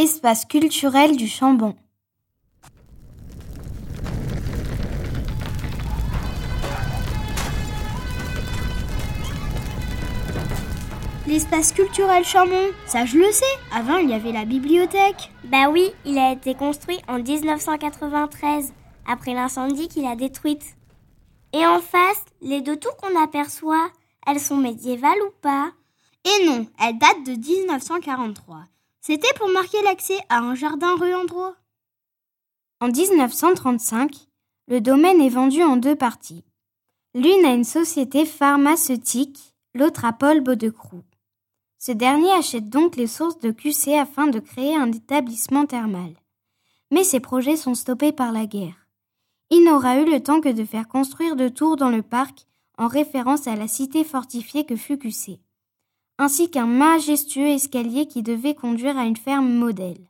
Espace culturel du Chambon. L'espace culturel Chambon, ça je le sais. Avant, il y avait la bibliothèque. Bah oui, il a été construit en 1993, après l'incendie qu'il a détruite. Et en face, les deux tours qu'on aperçoit, elles sont médiévales ou pas? Et non, elles datent de 1943. C'était pour marquer l'accès à un jardin rue Andro. En 1935, le domaine est vendu en deux parties. L'une à une société pharmaceutique, l'autre à Paul Baudecroux. Ce dernier achète donc les sources de QC afin de créer un établissement thermal. Mais ses projets sont stoppés par la guerre. Il n'aura eu le temps que de faire construire deux tours dans le parc en référence à la cité fortifiée que fut QC, ainsi qu'un majestueux escalier qui devait conduire à une ferme modèle.